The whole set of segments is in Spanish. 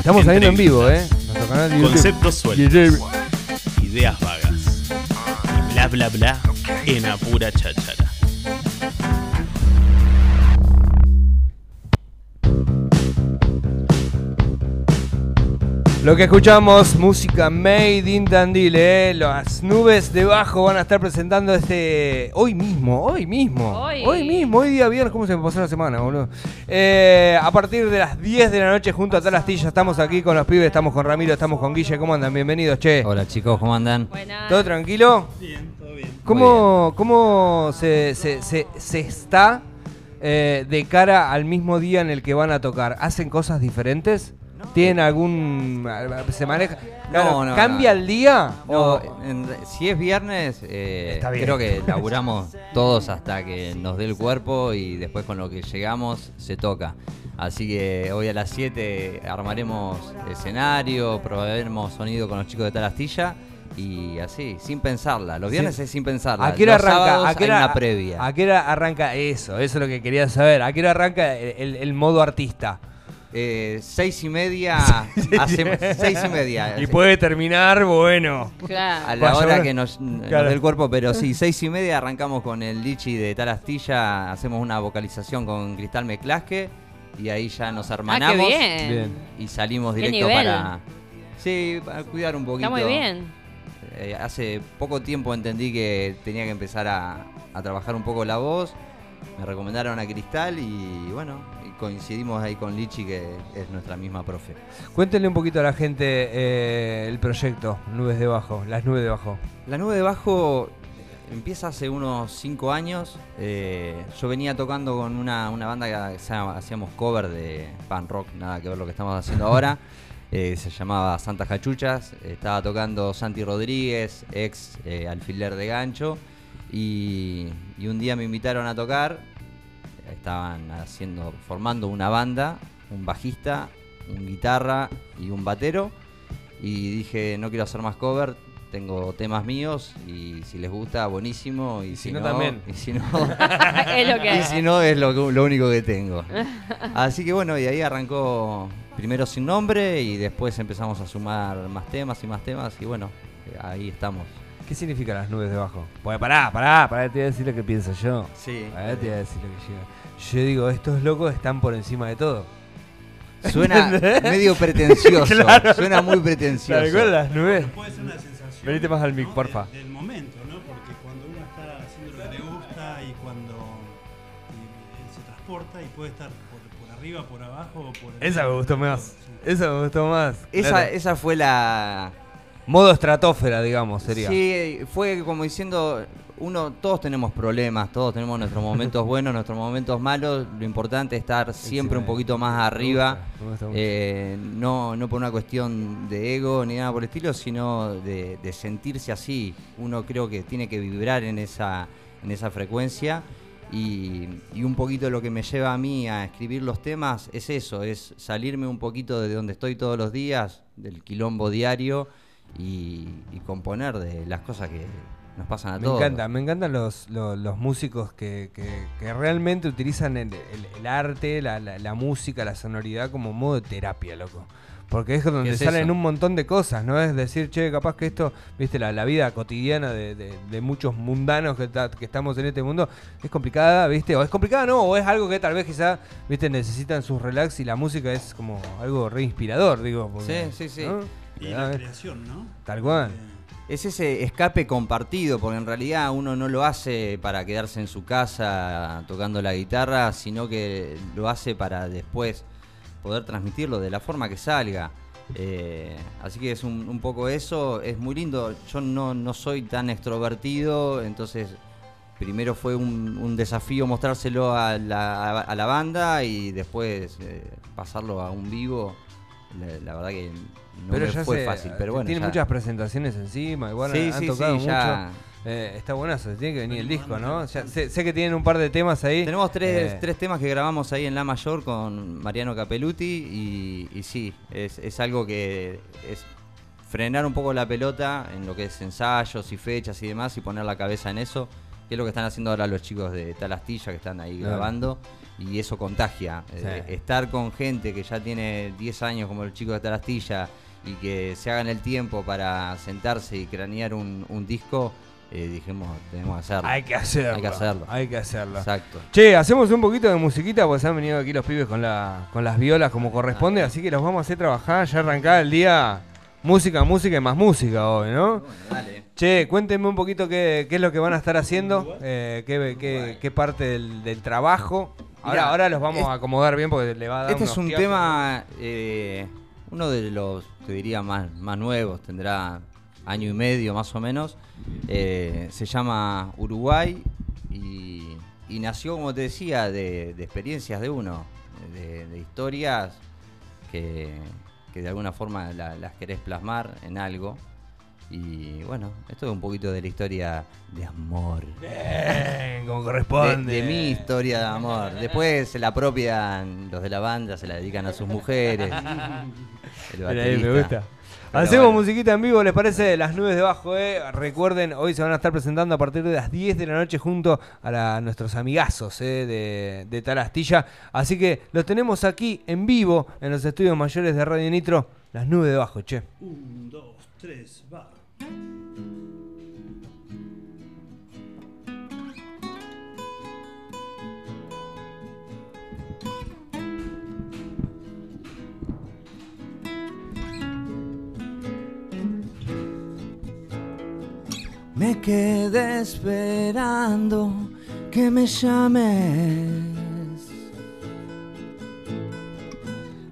Estamos saliendo en vivo, ¿eh? Nuestro canal de YouTube. Conceptos sueltos. Ideas vagas. Bla bla bla en apura cháchara. Lo que escuchamos, música made in Tandil, ¿eh? Las nubes debajo van a estar presentando este. Hoy mismo, hoy mismo. Hoy. mismo, hoy día viernes. ¿Cómo se me pasó la semana, boludo? Eh, a partir de las 10 de la noche, junto a Talastilla, estamos aquí con los pibes. Estamos con Ramiro, estamos con Guille. ¿Cómo andan? Bienvenidos, che. Hola chicos, ¿cómo andan? Buenas. ¿Todo tranquilo? Bien, todo bien. ¿Cómo, cómo se, se- se- se está eh, de cara al mismo día en el que van a tocar? ¿Hacen cosas diferentes? ¿Tienen algún... se maneja... claro, no, ¿Cambia no. el día? No, o- en si es viernes, eh, creo que laburamos todos hasta que nos dé el cuerpo y después con lo que llegamos se toca. Así que hoy a las 7 armaremos escenario, probaremos sonido con los chicos de Talastilla y así, sin pensarla. Los viernes Sí. es sin pensarla. ¿A qué hora Los arranca? sábados ¿A qué hay hora, una previa. ¿A qué hora arranca eso? Eso es lo que quería saber. ¿A qué hora arranca el, el- el modo artista? Eh, seis y media, hacemos seis y media. Y puede terminar, bueno. A Claro. la Vaya, hora que nos, nos Claro. dé el cuerpo, pero sí, seis y media arrancamos con el Lichi de Talastilla, hacemos una vocalización con Cristal Meclasque y ahí ya nos Ah, hermanamos qué bien. Bien. y salimos Qué directo nivel. para... Sí, para cuidar un poquito. Está muy bien. Eh, hace poco tiempo entendí que tenía que empezar a, a trabajar un poco la voz, me recomendaron a Cristal y bueno, coincidimos ahí con Lichi que es nuestra misma profe. Cuéntenle un poquito a la gente eh, el proyecto, Nubes Debajo, las nubes debajo. La nube de bajo empieza hace unos 5 años. Eh, yo venía tocando con una, una banda que hacíamos cover de pan rock, nada que ver lo que estamos haciendo ahora. Eh, se llamaba Santa Cachuchas. Estaba tocando Santi Rodríguez, ex alfiler de gancho. Y, y un día me invitaron a tocar. Estaban haciendo, formando una banda, un bajista, un guitarra y un batero. Y dije, no quiero hacer más cover, tengo temas míos y si les gusta, buenísimo. Y, si no, también. Y si no, es lo que y si no es lo, que- lo único que tengo. Así que bueno, y ahí arrancó primero sin nombre y después empezamos a sumar más temas y más temas y bueno, ahí estamos. ¿Qué significan las nubes debajo? Pues pará, pará, pará, te voy a decir lo que pienso yo. Sí. Pará, te voy a decir lo que yo. Yo digo, estos locos están por encima de todo. Suena medio pretencioso, Claro. suena muy pretencioso. ¿Te acuerdas las nubes? Puede ser una sensación. Venite más al mic, ¿no? porfa. De- del momento, ¿no? Porque cuando uno está haciendo lo que le gusta y cuando y- y se transporta y puede estar por, por arriba, por abajo o por. el Esa me gustó más. Sí. Esa me gustó más. Esa, Claro. esa fue la, Modo estratosfera, digamos, sería. Sí, fue como diciendo, uno, todos tenemos problemas, todos tenemos nuestros momentos buenos, nuestros momentos malos. Lo importante es estar siempre un poquito más Me arriba. gusta, me gusta mucho. eh, no, no por una cuestión de ego ni nada por el estilo, sino de, de sentirse así. Uno creo que tiene que vibrar en esa, en esa frecuencia. Y, y un poquito lo que me lleva a mí a escribir los temas es eso, es salirme un poquito de donde estoy todos los días, del quilombo diario, y, y componer de las cosas que nos pasan a Me todos. encanta, me encantan los, los, los músicos que, que- que realmente utilizan el, el- el arte, la, la- la música, la sonoridad como modo de terapia, loco. Porque es donde ¿Qué es salen eso? un montón de cosas, ¿no? Es decir, che, capaz que esto, viste, la, la vida cotidiana de, de- de muchos mundanos que, ta- que estamos en este mundo es complicada, viste, o es complicada, no, o es algo que tal vez quizá, viste, necesitan sus relax y la música es como algo re inspirador, digo. porque, Sí, sí, sí. ¿no? Y la creación, ¿no? Tal cual. Eh, Es ese escape compartido, porque en realidad uno no lo hace para quedarse en su casa tocando la guitarra, sino que lo hace para después poder transmitirlo de la forma que salga. Eh, así que es un, un poco eso, es muy lindo. Yo no, no soy tan extrovertido, entonces primero fue un, un desafío mostrárselo a la, a la banda y después eh, pasarlo a un vivo. La, la verdad que no me ya fue fácil, pero bueno. Tiene ya- muchas presentaciones encima, igual Sí, han sí, tocado sí, mucho. ya- Eh, está buenazo, tiene que venir el disco, ¿no? Ya sé, sé que tienen un par de temas ahí. Tenemos tres, Eh, tres temas que grabamos ahí en La Mayor con Mariano Capeluti y, y sí, es, es algo que es frenar un poco la pelota en lo que es ensayos y fechas y demás y poner la cabeza en eso, que es lo que están haciendo ahora los chicos de Talastilla que están ahí Claro. grabando y eso contagia. Eh, estar con gente que ya tiene 10 años, como el chico de Tarastilla, y que se hagan el tiempo para sentarse y cranear un, un disco, eh, dijimos, tenemos que hacerlo. Hay que hacerlo. Hay que hacerlo. Hay que hacerlo. Exacto. Che, hacemos un poquito de musiquita porque se han venido aquí los pibes con, la, con las violas como corresponde, así que los vamos a hacer trabajar. Ya arrancada el día música, música y más música hoy, ¿no? Dale. Che, cuéntenme un poquito qué, qué es lo que van a estar haciendo, eh, qué, qué- qué parte del, del trabajo. Ahora, Mirá, ahora los vamos es- a acomodar bien porque le va a dar Este es un tema, eh, uno de los, te diría, más, más nuevos, tendrá año y medio más o menos. Eh, se llama Uruguay y, y nació, como te decía, de, de experiencias de uno, de, de historias que, que de alguna forma la- las querés plasmar en algo. Y bueno, esto es un poquito de la historia de amor. Bien, como De, corresponde. de mi historia de amor. Después se la apropian los de la banda, se la dedican a sus mujeres. El baterista. me gusta. Hacemos bueno. musiquita en vivo, ¿les parece? Las nubes debajo, ¿eh? Recuerden, hoy se van a estar presentando a partir de las 10 de la noche junto a la- nuestros amigazos ¿eh? de, de Tarastilla. Así que los tenemos aquí en vivo en los estudios mayores de Radio Nitro. Las nubes debajo, che. Un, dos, tres, va. Me quedé esperando que me llames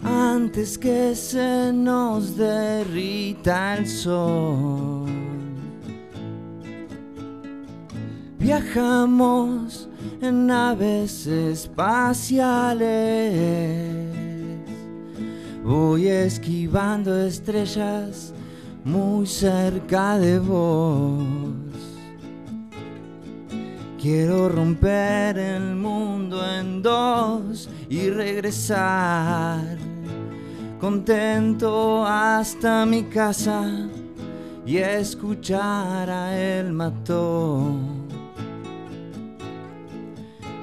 antes que se nos derrita el sol. Viajamos en naves espaciales. Voy esquivando estrellas muy cerca de vos. Quiero romper el mundo en dos y regresar contento hasta mi casa y escuchar a él mató.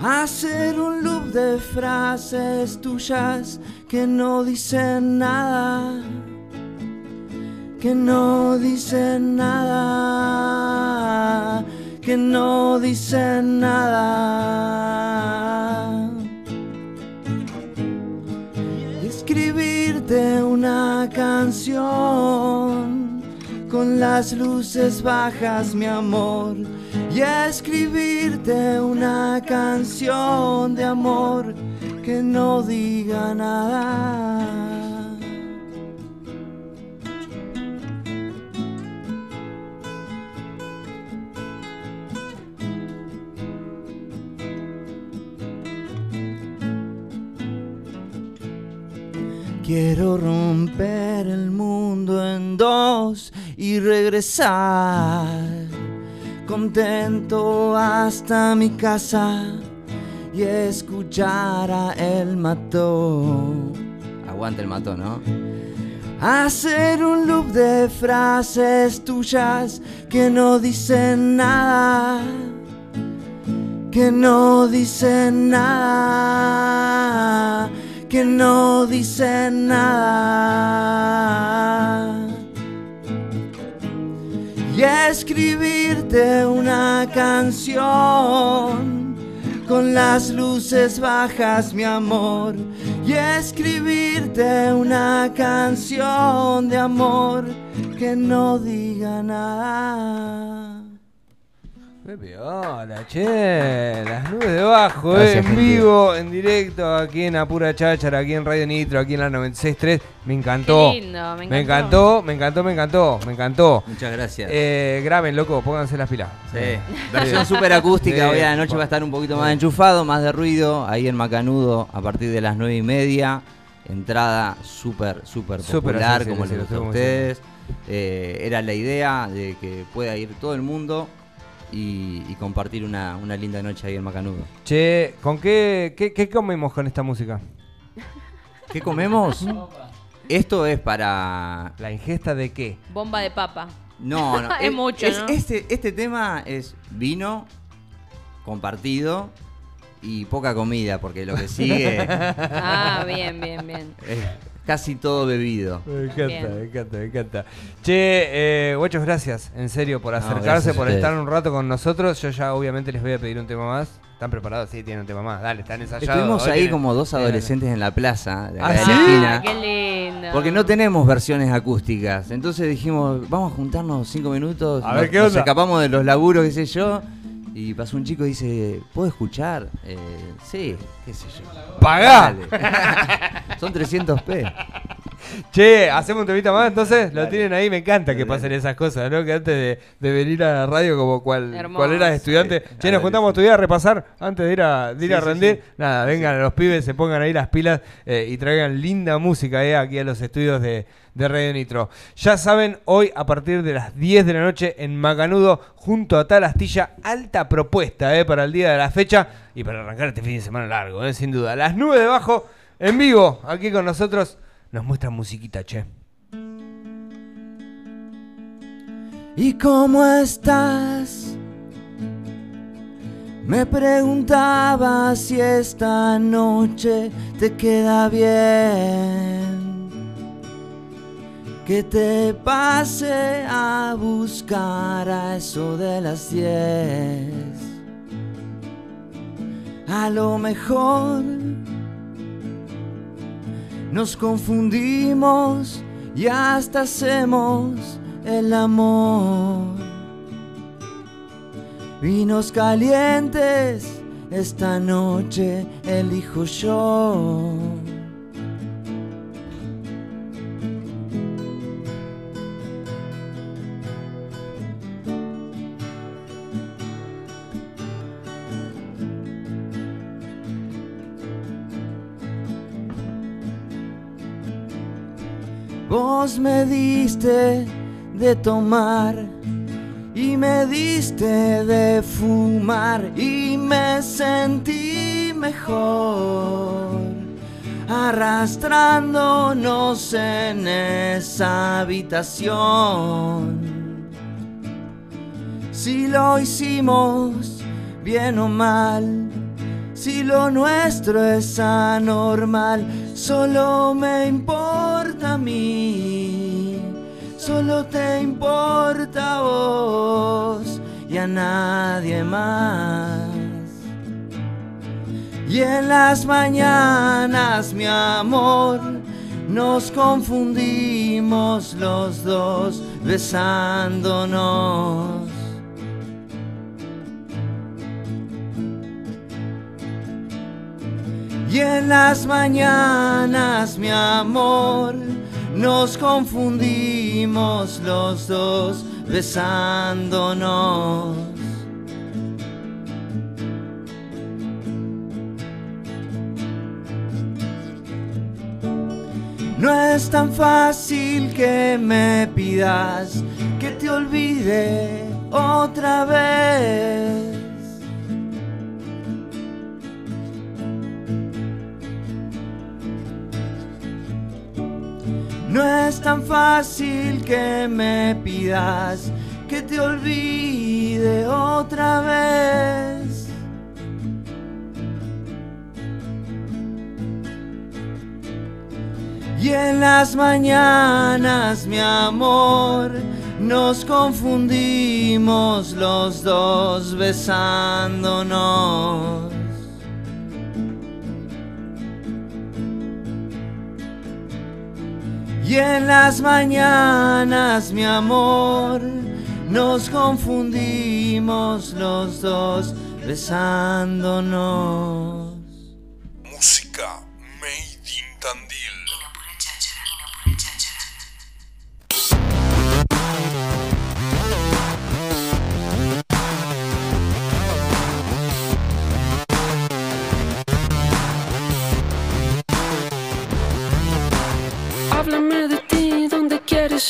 Hacer un loop de frases tuyas que no dicen nada que no dicen nada, que no dicen nada. Escribirte una canción con las luces bajas, mi amor, y escribirte una canción de amor que no diga nada. Quiero romper el mundo en dos y regresar contento hasta mi casa y escuchar a el mató. Aguanta el mató, ¿no? Hacer un loop de frases tuyas que no dicen nada, que no dicen nada, que no dicen nada. Y escribirte una canción con las luces bajas, mi amor. Y escribirte una canción de amor que no diga nada. Pepe, hola, che. Las nubes debajo, Gracias, eh, en vivo, en directo, aquí en Apura Cháchara, aquí en Radio Nitro, aquí en la 96.3. Me encantó. Qué lindo, me Me encantó. me encantó, me encantó, me encantó. Muchas gracias. Eh, graben, loco, pónganse las pilas. Sí. Versión super acústica, Sí. hoy a la noche va a estar un poquito más enchufado, más de ruido, ahí en Macanudo a partir de las nueve y media. Entrada súper, súper Súper, popular, como les gusta a ustedes. Eh, era la idea de que pueda ir todo el mundo y, y compartir una, una linda noche ahí en Macanudo. Che, ¿con qué, qué, qué comemos con esta música? ¿Qué comemos? Esto es para... ¿La ingesta de qué? Bomba de papa. No, no. Es mucho, ¿no? Este, este tema es vino compartido y poca comida, porque lo que sigue Ah, bien, bien, bien. es casi todo bebido. Me encanta, Bien. me encanta, me encanta. Che, eh, guachos, gracias, en serio, por acercarse, por estar un rato con nosotros. Yo ya obviamente les voy a pedir un tema más. ¿Están preparados? Sí, tienen un tema más. Dale, están ensayados. Estuvimos Hoy ahí tienen- como dos adolescentes en la plaza, de ¿Ah, acá de sí? la esquina. Ah, qué lindo. Porque no tenemos versiones acústicas. Entonces dijimos, vamos a juntarnos cinco minutos. A ver, nos- ¿qué nos escapamos de los laburos, qué sé yo. Y pasó un chico y dice, ¿puedo escuchar? Eh, sí, qué sé yo. ¡Pagá! Dale. Son 300 p. Che, hacemos un temita más, entonces lo tienen ahí, me encanta que pasen esas cosas, ¿no? Que antes de, de venir a la radio como cual, cual eras estudiante. Sí, che, nos juntamos a estudiar, a repasar, antes de ir a, de ir Sí, a rendir. sí. Nada, vengan los pibes, se pongan ahí las pilas eh, y traigan linda música eh, aquí a los estudios de, de Radio Nitro. Ya saben, hoy a partir de las 10 de la noche en Macanudo, junto a Tal Astilla, alta propuesta eh, para el día de la fecha y para arrancar este fin de semana largo, eh, sin duda. Las nubes de abajo, en vivo, aquí con nosotros, nos muestran musiquita, che. ¿Y cómo estás? Me preguntaba si esta noche te queda bien. Que te pase a buscar a eso de las 10. A lo mejor nos confundimos y hasta hacemos el amor. Vinos calientes, esta noche elijo yo. Vos me diste de tomar y me diste de fumar y me sentí mejor arrastrándonos en esa habitación. Si lo hicimos bien o mal, si lo nuestro es anormal, solo me importa a mí, solo te importa a vos y a nadie más. Y en las mañanas, mi amor, nos confundimos los dos besándonos. Y en las mañanas, mi amor, nos confundimos los dos besándonos. No es tan fácil que me pidas que te olvide otra vez. No es tan fácil que me pidas que te olvide otra vez. Y en las mañanas, mi amor, nos confundimos los dos besándonos. Y en las mañanas, mi amor, nos confundimos los dos besándonos.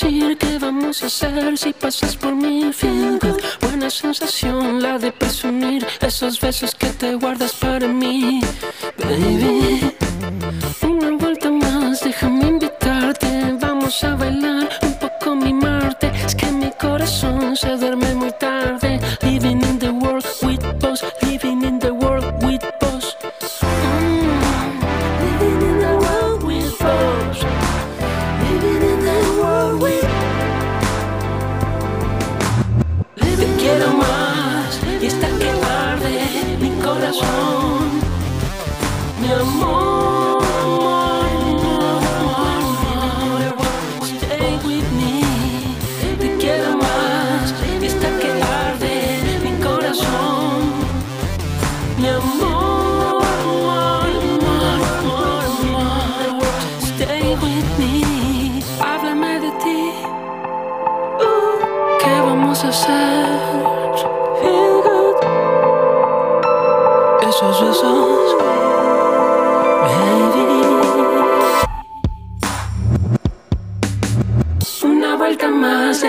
Qué vamos a hacer si pasas por mí. Feel good, buena sensación, la de presumir esos besos que te guardas para mí, baby. Una vuelta más, déjame invitarte, vamos a bailar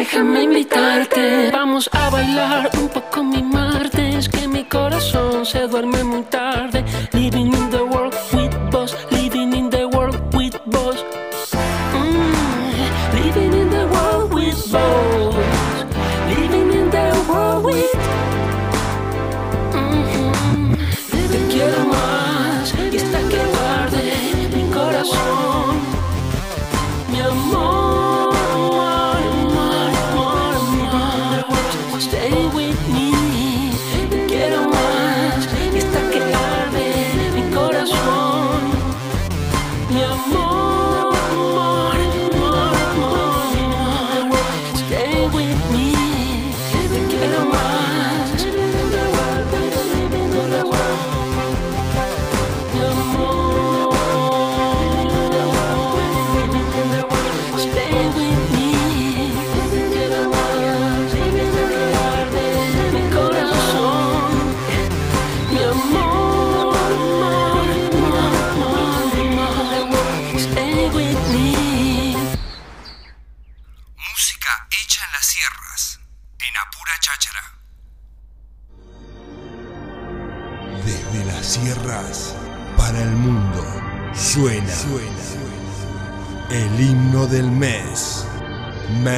déjame invitarte. Vamos a bailar un poco mi martes. Que mi corazón se duerme muy tarde. Living in the world with boss. Living in the world with boss. Mm, living in the world with boss. Living in the world with. Mhm. Te quiero más. Y hasta que guarde mi corazón. Mi amor,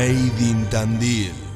Made Tandil.